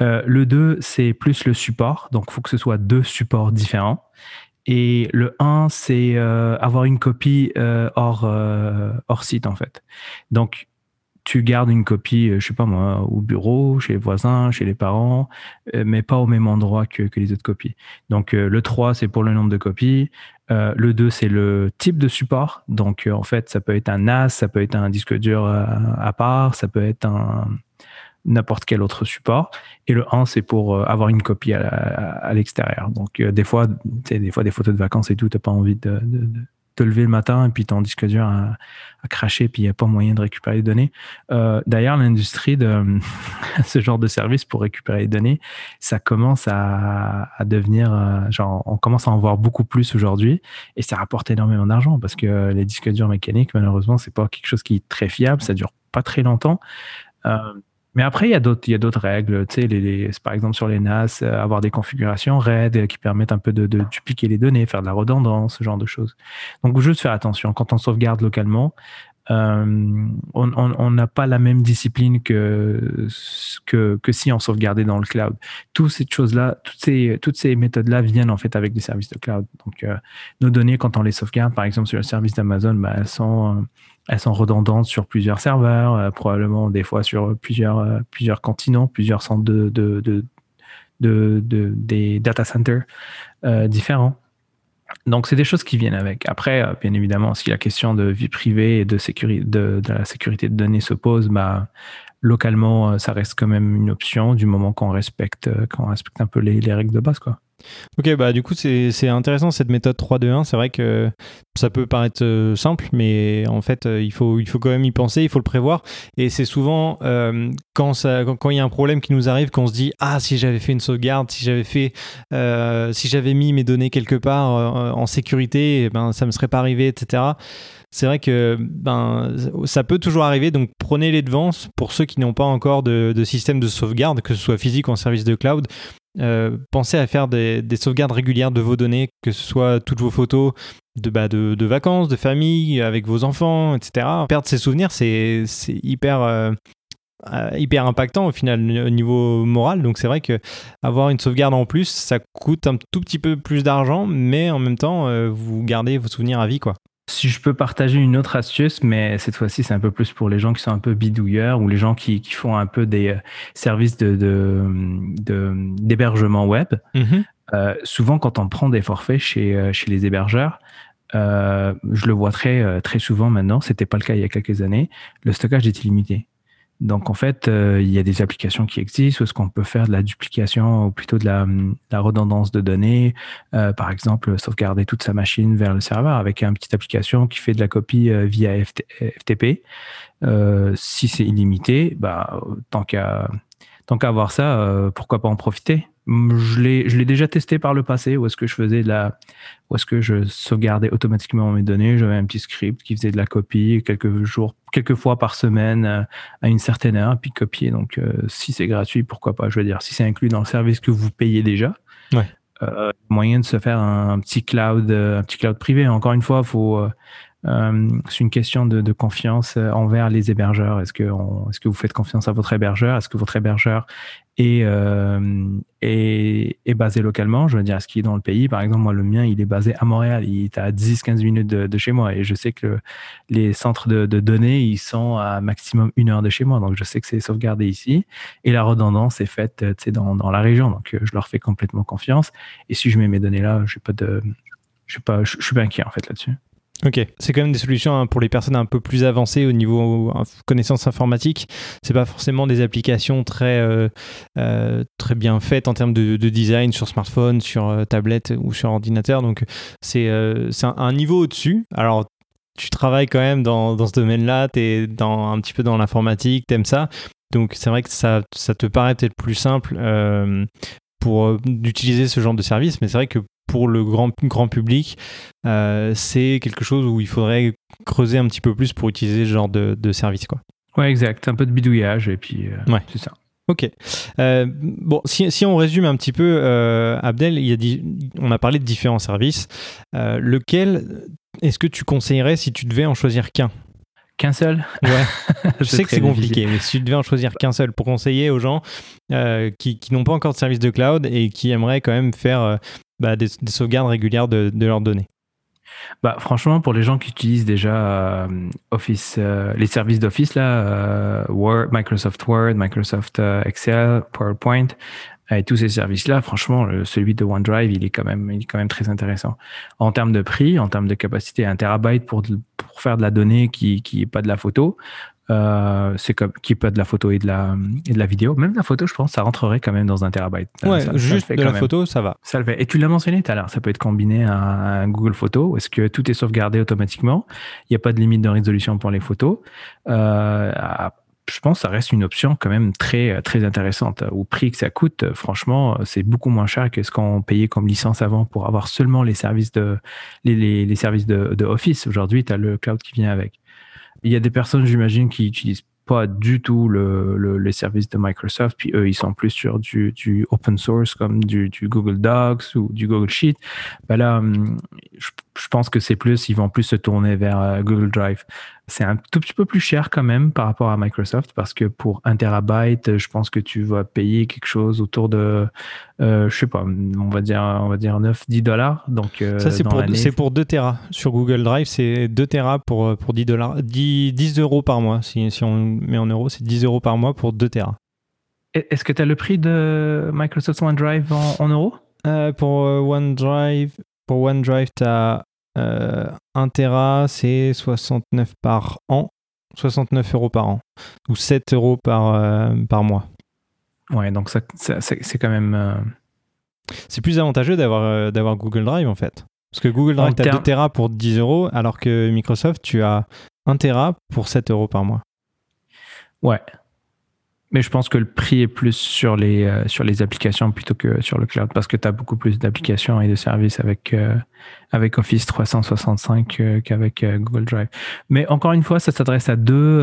B: Euh, le 2 c'est plus le support, donc il faut que ce soit deux supports différents. Et le 1 c'est avoir une copie hors hors site en fait. Donc tu gardes une copie, euh, je sais pas moi, au bureau, chez les voisins, chez les parents, euh, mais pas au même endroit que, les autres copies. Donc euh, le 3, c'est pour le nombre de copies. le 2, c'est le type de support. Donc en fait, ça peut être un NAS, ça peut être un disque dur à, part, ça peut être un n'importe quel autre support. Et le 1, c'est pour avoir une copie à, l'extérieur. Donc des fois, des fois des photos de vacances et tout, tu n'as pas envie de te lever le matin et puis ton disque dur a, a craché puis il n'y a pas moyen de récupérer les données. Euh, d'ailleurs, l'industrie de ce genre de service pour récupérer les données, ça commence à, devenir, euh, genre, on commence à en voir beaucoup plus aujourd'hui et ça rapporte énormément d'argent parce que les disques durs mécaniques, malheureusement, c'est pas quelque chose qui est très fiable, ça dure pas très longtemps. Euh, mais après, il y a d'autres, règles. Tu sais, par exemple sur les NAS, euh, avoir des configurations RAID euh, qui permettent un peu de, dupliquer les données, faire de la redondance, ce genre de choses. Donc, juste faire attention. Quand on sauvegarde localement, euh, on n'a pas la même discipline que, que, si on sauvegardait dans le cloud. Toutes ces choses-là, toutes ces, toutes ces méthodes-là viennent en fait avec des services de cloud. Donc, nos données, quand on les sauvegarde, par exemple sur le service d'Amazon, bah, elles sont elles sont redondantes sur plusieurs serveurs, euh, probablement des fois sur plusieurs, euh, plusieurs continents, plusieurs centres de, de, de, de des data centers euh, différents. Donc, c'est des choses qui viennent avec. Après, bien évidemment, si la question de vie privée et de, sécurité, de, la sécurité de données se pose, bah, localement, ça reste quand même une option du moment qu'on respecte, qu'on respecte un peu les, les règles de base. Quoi.
A: Ok, bah du coup c'est intéressant cette méthode 3-2-1. C'est vrai que ça peut paraître euh, simple, mais en fait euh, il, faut, il faut quand même y penser, il faut le prévoir. Et c'est souvent euh, quand il quand, y a un problème qui nous arrive qu'on se dit Ah, si j'avais fait une sauvegarde, si j'avais fait si j'avais mis mes données quelque part en sécurité, eh ben, ça me serait pas arrivé, etc c'est vrai que ben, ça peut toujours arriver, donc prenez les devants pour ceux qui n'ont pas encore de, système de sauvegarde, que ce soit physique ou en service de cloud. Euh, pensez à faire des, sauvegardes régulières de vos données, que ce soit toutes vos photos de, bah, vacances, de famille, avec vos enfants, etc. Perdre ses souvenirs, c'est hyper... Euh, hyper impactant au final au niveau moral. Donc c'est vrai que avoir une sauvegarde en plus, ça coûte un tout petit peu plus d'argent, mais en même temps, vous gardez vos souvenirs à vie, quoi.
B: Si je peux partager une autre astuce, mais cette fois-ci, c'est un peu plus pour les gens qui sont un peu bidouilleurs ou les gens qui, qui font un peu des services de, d'hébergement web. Mm-hmm. Euh, souvent, quand on prend des forfaits chez, euh, chez les hébergeurs, euh, je le vois très, très souvent maintenant, c'était pas le cas il y a quelques années, le stockage est illimité. Donc en fait, il y a des applications qui existent où est-ce qu'on peut faire de la duplication ou plutôt de la, la redondance de données. par exemple, sauvegarder toute sa machine vers le serveur avec une petite application qui fait de la copie via FTP. si c'est illimité, bah, tant qu'à tant qu'à avoir ça, pourquoi pas en profiter? Je l'ai, je l'ai déjà testé par le passé, où est-ce que je faisais de la, où est-ce que je sauvegardais automatiquement mes données. J'avais un petit script qui faisait de la copie quelques jours, quelques fois par semaine euh, à une certaine heure, puis copier. Donc, euh, si c'est gratuit, pourquoi pas? Je veux dire, si c'est inclus dans le service que vous payez déjà,
A: ouais.
B: euh, moyen de se faire un, petit cloud, un petit cloud privé. Encore une fois, faut, c'est une question de, confiance envers les hébergeurs. Est-ce que, vous faites confiance à votre hébergeur? Est-ce que votre hébergeur est, euh, est, basé localement? Je veux dire, est-ce qu'il est dans le pays? Par exemple, moi, le mien, il est basé à Montréal. Il est à 10-15 minutes de, chez moi. Et je sais que les centres de, données, ils sont à maximum une heure de chez moi. Donc, je sais que c'est sauvegardé ici. Et la redondance est faite dans, la région. Donc, je leur fais complètement confiance. Et si je mets mes données là, je. Je suis pas, suis pas inquiet en fait là-dessus.
A: Ok, c'est quand même des solutions hein, pour les personnes un peu plus avancées au niveau euh, connaissances informatiques. C'est pas forcément des applications très euh, euh, très bien faites en termes de, design sur smartphone, sur tablette ou sur ordinateur. Donc c'est c'est un, niveau au-dessus. Alors tu travailles quand même dans, dans ce domaine-là, tu es dans, un petit peu dans l'informatique, tu aimes ça. Donc c'est vrai que ça, ça te paraît peut-être plus simple pour d'utiliser ce genre de service, mais c'est vrai que pour le grand, grand public, euh, c'est quelque chose où il faudrait creuser un petit peu plus pour utiliser ce genre de, de service. Quoi.
B: Ouais, exact. Un peu de bidouillage et puis euh, c'est ça.
A: Ok. Euh, bon, si, si, on résume un petit peu, Abdel, il y a on a parlé de différents services. lequel est-ce que tu conseillerais si tu devais en choisir qu'un?
B: Qu'un seul?
A: Ouais. je sais que c'est compliqué, mais si tu devais en choisir qu'un seul pour conseiller aux gens qui, qui n'ont pas encore de service de cloud et qui aimeraient quand même faire bah, des, sauvegardes régulières de, leurs données
B: bah, franchement, pour les gens qui utilisent déjà euh, Office, euh, les services d'Office, euh, Microsoft Word, Microsoft Excel, PowerPoint, et tous ces services-là, franchement, celui de OneDrive, il est quand même, très intéressant. En termes de prix, en termes de capacité, un terabyte pour, faire de la donnée qui, qui est pas de la photo, euh, c'est comme qui peut être de la photo et de la, et de la vidéo. Même la photo, je pense, ça rentrerait quand même dans un terabyte.
A: Ouais, juste de la photo, ça va.
B: Ça le fait. Et tu l'as mentionné tout à l'heure, ça peut être combiné à un Google Photo. Est-ce que tout est sauvegardé automatiquement? Il n'y a pas de limite de résolution pour les photos. Euh, je pense que ça reste une option quand même très, très intéressante. Au prix que ça coûte, franchement, c'est beaucoup moins cher que ce qu'on payait comme licence avant pour avoir seulement les services de, les, les, les services de, de Office. Aujourd'hui, tu as le cloud qui vient avec. Il y a des personnes, j'imagine, qui utilisent pas du tout le, le, les services de Microsoft, puis eux, ils sont plus sur du, du open source comme du, du, Google Docs ou du Google Sheet. Ben là, hum, je, je pense que c'est plus, ils vont plus se tourner vers euh, Google Drive. C'est un tout petit peu plus cher quand même par rapport à Microsoft parce que pour un terabyte, je pense que tu vas payer quelque chose autour de, euh, je sais pas, on va dire, on va dire 9, 10 dollars. Donc, euh,
A: ça, c'est pour, c'est pour 2 teras. Sur Google Drive, c'est 2 teras pour, pour 10 dollars, 10, 10 euros par mois. Si, si on met en euros, c'est 10 euros par mois pour 2 teras.
B: Est-ce que tu as le prix de Microsoft OneDrive en, en euros?
A: Euh, pour OneDrive, pour OneDrive, tu as euh, 1 Tera, c'est 69 par an, 69 euros par an, ou 7 euros par, euh, par mois.
B: Ouais, donc ça, c'est quand même. Euh,
A: c'est plus avantageux d'avoir euh, d'avoir Google Drive en fait. Parce que Google Drive, tu as 2 Tera pour 10 euros, alors que Microsoft, tu as 1 Tera pour 7 euros par mois.
B: Ouais, mais je pense que le prix est plus sur les, euh, sur les applications plutôt que sur le cloud parce que tu as beaucoup plus d'applications et de services avec, euh, avec Office 365 euh, qu'avec Google Drive. Mais encore une fois, ça s'adresse à deux,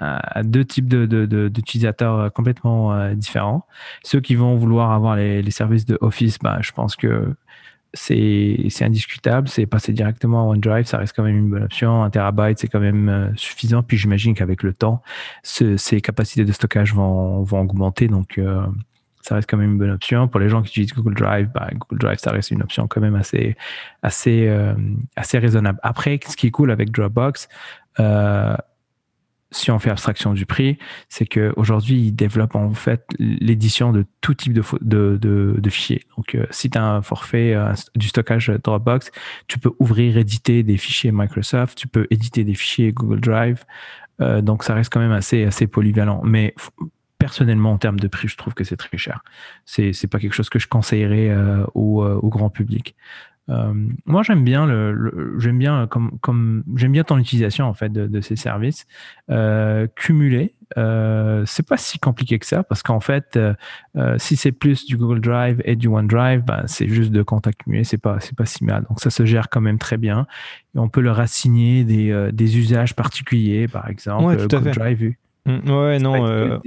B: à deux types d'utilisateurs de, complètement différents. Ceux qui vont vouloir avoir les, les services de Office, bah, je pense que c'est indiscutable, c'est passer directement à OneDrive, ça reste quand même une bonne option. Un terabyte, c'est quand même euh, suffisant. Puis j'imagine qu'avec le temps, ces capacités de stockage vont, vont augmenter, donc euh, ça reste quand même une bonne option. Pour les gens qui utilisent Google Drive, bah, Google Drive, ça reste une option quand même assez, assez, euh, assez raisonnable. Après, ce qui est cool avec Dropbox, si on fait abstraction du prix, c'est qu'aujourd'hui, ils développent en fait l'édition de tout type de, de, de, fichiers. Donc, euh, si tu as un forfait euh, du stockage Dropbox, tu peux ouvrir, éditer des fichiers Microsoft, tu peux éditer des fichiers Google Drive. Euh, donc, ça reste quand même assez, assez polyvalent. Mais personnellement, en termes de prix, je trouve que c'est très cher. C'est n'est pas quelque chose que je conseillerais au, grand public. Euh, moi, j'aime bien le, j'aime bien comme, comme j'aime bien ton utilisation en fait de, ces services euh, cumulés. Euh, c'est pas si compliqué que ça parce qu'en fait, euh, si c'est plus du Google Drive et du OneDrive, ben, c'est juste de comptes accumulés, c'est pas c'est pas si mal. Donc ça se gère quand même très bien. Et on peut leur assigner des, des usages particuliers, par exemple
A: ouais, Google Drive. Mm, ouais, non.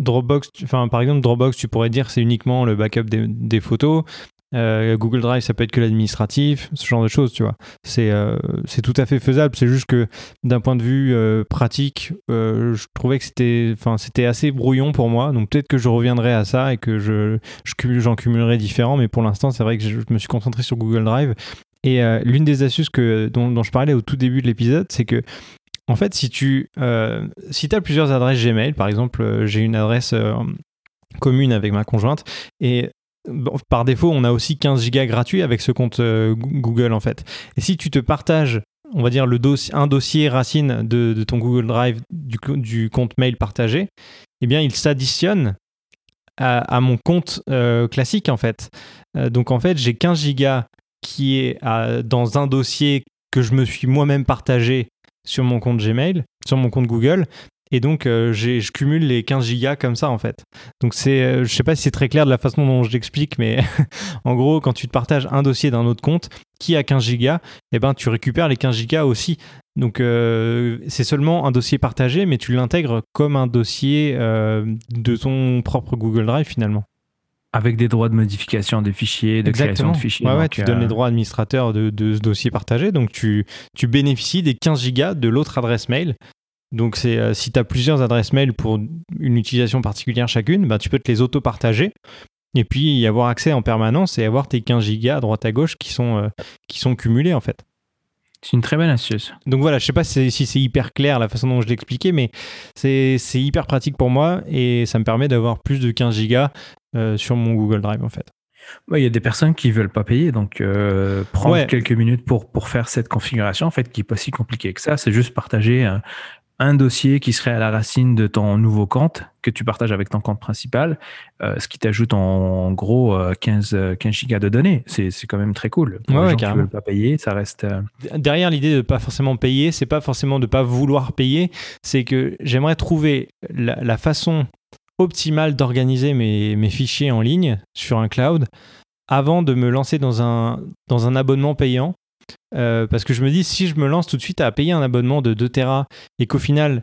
A: Dropbox, enfin par exemple Dropbox, tu pourrais dire c'est uniquement le backup des, des photos. Euh, Google Drive, ça peut être que l'administratif, ce genre de choses, tu vois. C'est euh, tout à fait faisable. C'est juste que d'un point de vue euh, pratique, je trouvais que c'était assez brouillon pour moi. Donc peut-être que je reviendrai à ça et que je j'en cumulerai différents. Mais pour l'instant, c'est vrai que je, me suis concentré sur Google Drive. Et l'une des astuces que, dont, dont, je parlais au tout début de l'épisode, c'est que en fait, si tu si as plusieurs adresses Gmail, par exemple, j'ai une adresse commune avec ma conjointe et par défaut, on a aussi 15 gigas gratuits avec ce compte euh, Google en fait. Et si tu te partages, on va dire le un dossier racine de, ton Google Drive du, compte mail partagé, eh bien il s'additionne à, mon compte euh, classique en fait. Euh, donc en fait, j'ai 15 gigas qui est dans un dossier que je me suis moi-même partagé sur mon compte Gmail, sur mon compte Google, et donc, euh, je cumule les 15 gigas comme ça, en fait. Donc, c'est, euh, je sais pas si c'est très clair de la façon dont je l'explique, mais en gros, quand tu te partages un dossier d'un autre compte qui a 15 gigas, eh ben, tu récupères les 15 gigas aussi. Donc, euh, c'est seulement un dossier partagé, mais tu l'intègres comme un dossier de ton propre Google Drive, finalement.
B: Avec des droits de modification des fichiers, de création de fichiers.
A: Ouais, ouais, tu donnes les droits administrateurs de, de, ce dossier partagé. Donc, tu, tu bénéficies des 15 gigas de l'autre adresse mail donc, c'est, euh, si tu as plusieurs adresses mail pour une utilisation particulière chacune, bah, tu peux te les auto-partager et puis y avoir accès en permanence et avoir tes 15 gigas à droite à gauche qui sont, euh, qui sont cumulés en fait.
B: C'est une très bonne astuce.
A: Donc voilà, je sais pas si, c'est hyper clair la façon dont je l'expliquais, mais c'est, hyper pratique pour moi et ça me permet d'avoir plus de 15 gigas euh, sur mon Google Drive en fait.
B: Il y a des personnes qui veulent pas payer, donc prendre quelques minutes pour, pour faire cette configuration, en fait, qui n'est pas si compliquée que ça. C'est juste partager un dossier qui serait à la racine de ton nouveau compte que tu partages avec ton compte principal, euh, ce qui t'ajoute en, gros 15, euh, 15 gigas de données. C'est, quand même très cool.
A: Pour les
B: gens qui ne veulent pas payer, ça reste. Euh,
A: Derrière l'idée de ne pas forcément payer, c'est pas forcément de ne pas vouloir payer, c'est que j'aimerais trouver la, façon optimale d'organiser mes, mes, fichiers en ligne sur un cloud avant de me lancer dans un, dans un abonnement payant euh, parce que je me dis, si je me lance tout de suite à payer un abonnement de 2 Tera et qu'au final,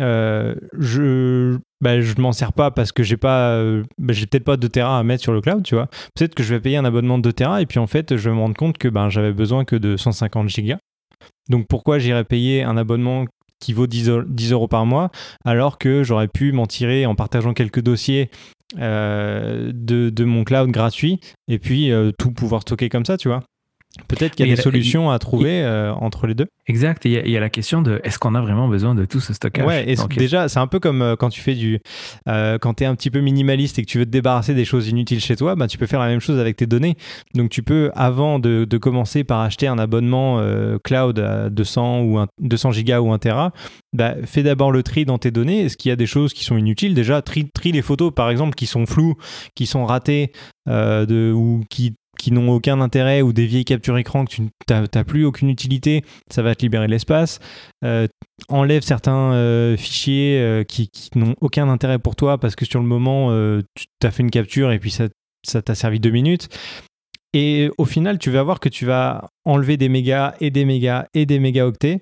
A: euh, je bah, m'en sers pas parce que j'ai pas euh, bah, peut-être pas 2 Tera à mettre sur le cloud tu vois peut-être que je vais payer un abonnement de 2 Tera et puis en fait je vais me rendre compte que ben j'avais besoin que de 150 gigas. Donc pourquoi j'irais payer un abonnement qui vaut 10, euros par mois alors que j'aurais pu m'en tirer en partageant quelques dossiers de, de, mon cloud gratuit et puis tout pouvoir stocker comme ça tu vois? Peut-être qu'il y a des solutions à trouver euh, entre les deux.
B: Exact. il y, a la question de est-ce qu'on a vraiment besoin de tout ce stockage
A: Ouais, et déjà, c'est un peu comme euh, quand tu fais du. Euh, quand tu es un petit peu minimaliste et que tu veux te débarrasser des choses inutiles chez toi, bah, tu peux faire la même chose avec tes données. Donc, tu peux, avant de, commencer par acheter un abonnement cloud à 200, ou 200 gigas ou 1 Tera, bah, fais d'abord le tri dans tes données. Est-ce qu'il y a des choses qui sont inutiles? Déjà, tri, tri les photos, par exemple, qui sont floues, qui sont ratées de, ou qui qui n'ont aucun intérêt ou des vieilles captures écran que tu n'as plus aucune utilité, ça va te libérer l'espace. Euh, enlève certains euh, fichiers euh, qui, n'ont aucun intérêt pour toi parce que sur le moment, tu as fait une capture et puis ça t'a servi deux minutes. Et au final, tu vas voir que tu vas enlever des mégas et des mégas et des mégaoctets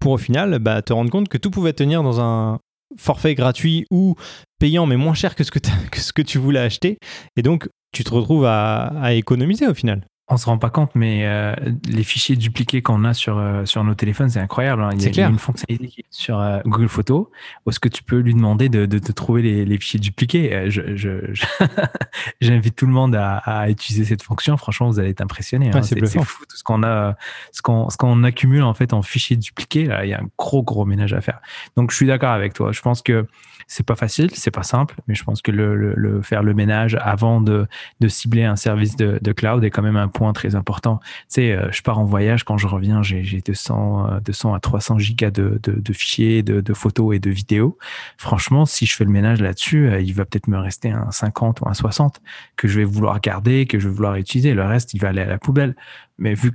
A: pour au final bah, te rendre compte que tout pouvait tenir dans un forfait gratuit ou payant mais moins cher que ce que, que ce que tu voulais acheter. Et donc tu te retrouves à économiser au final
B: on se rend pas compte, mais euh, les fichiers dupliqués qu'on a sur, euh, sur nos téléphones, c'est incroyable. Hein. Il, y a, une fonctionnalité sur euh, Google Photos où est-ce que tu peux lui demander de, de, trouver les, les, fichiers dupliqués? Je, j'invite tout le monde à, à, utiliser cette fonction. Franchement, vous allez être impressionné. Hein. c'est, fou tout ce qu'on a, ce qu'on, ce qu'on accumule en fait en fichiers dupliqués. Là, il y a un gros gros ménage à faire. Donc, je suis d'accord avec toi. Je pense que c'est pas facile, c'est pas simple, mais je pense que le, le, faire le ménage avant de, de cibler un service de, de, cloud est quand même un très important. Tu sais, euh, je pars en voyage, quand je reviens, j'ai 200, 200 euh, à 300 gigas de, fichiers, de, photos et de vidéos. Franchement, si je fais le ménage là-dessus, euh, il va peut-être me rester un 50 ou un 60 que je vais vouloir garder, que je vais vouloir utiliser. Le reste, il va aller à la poubelle. Mais vu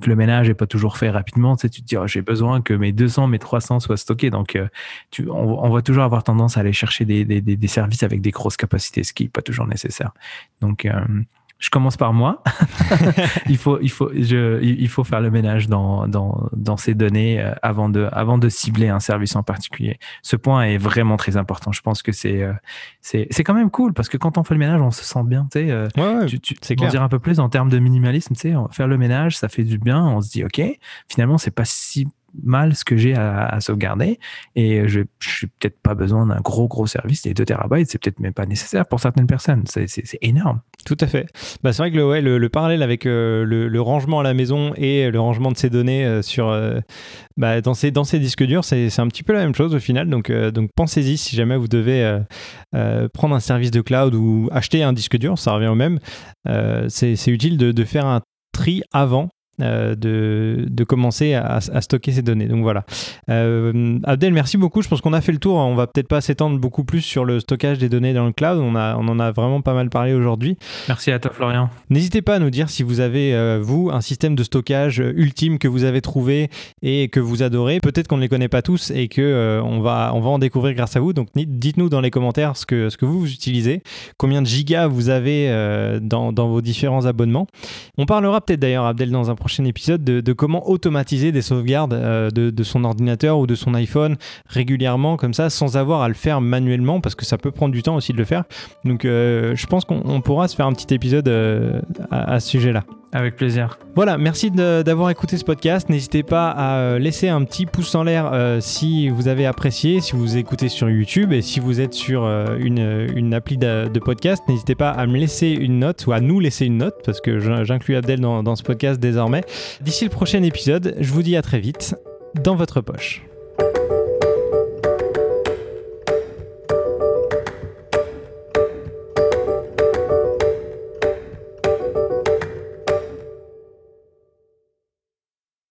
B: que le ménage n'est pas toujours fait rapidement, tu, te dis, oh, j'ai besoin que mes 200, mes 300 soient stockés. Donc, on, va toujours avoir tendance à aller chercher des, services avec des grosses capacités, ce qui n'est pas toujours nécessaire. Donc, je commence par moi. il, faut, il, faut, je, il faut faire le ménage dans, dans, dans ces données euh, avant de, avant de cibler un service en particulier. Ce point est vraiment très important. Je pense que c'est euh, c'est quand même cool parce que quand on fait le ménage, on se sent bien. Tu sais, euh,
A: ouais, tu,
B: tu dire un peu plus en termes de minimalisme. Tu sais, faire le ménage, ça fait du bien. On se dit, OK, finalement, c'est pas si mal ce que j'ai à, sauvegarder. Et je n'ai peut-être pas besoin d'un gros gros service des 2 terabytes. C'est peut-être même pas nécessaire pour certaines personnes. C'est énorme.
A: Tout à fait. Bah, c'est vrai que le, le, parallèle avec euh, le, rangement à la maison et le rangement de ces données euh, sur euh, bah, dans, ces, dans ces disques durs c'est un petit peu la même chose au final. Donc, donc pensez-y si jamais vous devez prendre un service de cloud ou acheter un disque dur ça revient au même. C'est utile de, de faire un tri avant euh, de, de, commencer à, stocker ces données. Donc voilà. Euh, Abdel, merci beaucoup. Je pense qu'on a fait le tour. On va peut-être pas s'étendre beaucoup plus sur le stockage des données dans le cloud. On, a, on en a vraiment pas mal parlé aujourd'hui.
B: Merci à toi, Florian.
A: N'hésitez pas à nous dire si vous avez, euh, vous, un système de stockage ultime que vous avez trouvé et que vous adorez. Peut-être qu'on ne les connaît pas tous et que on, va, on va en découvrir grâce à vous. Donc dites-nous dans les commentaires ce que, ce que vous, vous utilisez, combien de gigas vous avez dans, dans vos différents abonnements. On parlera peut-être d'ailleurs, Abdel, dans un prochain épisode de, comment automatiser des sauvegardes euh, de, son ordinateur ou de son iPhone régulièrement comme ça sans avoir à le faire manuellement parce que ça peut prendre du temps aussi de le faire. Donc euh, je pense qu'on pourra se faire un petit épisode euh, à, ce sujet-là.
B: Avec plaisir.
A: Voilà, merci d'avoir écouté ce podcast. N'hésitez pas à laisser un petit pouce en l'air si vous avez apprécié, si vous écoutez sur YouTube et si vous êtes sur une, une, appli de, podcast. N'hésitez pas à me laisser une note ou à nous laisser une note parce que j'inclus Abdel dans, dans ce podcast désormais. D'ici le prochain épisode, je vous dis à très vite dans votre poche.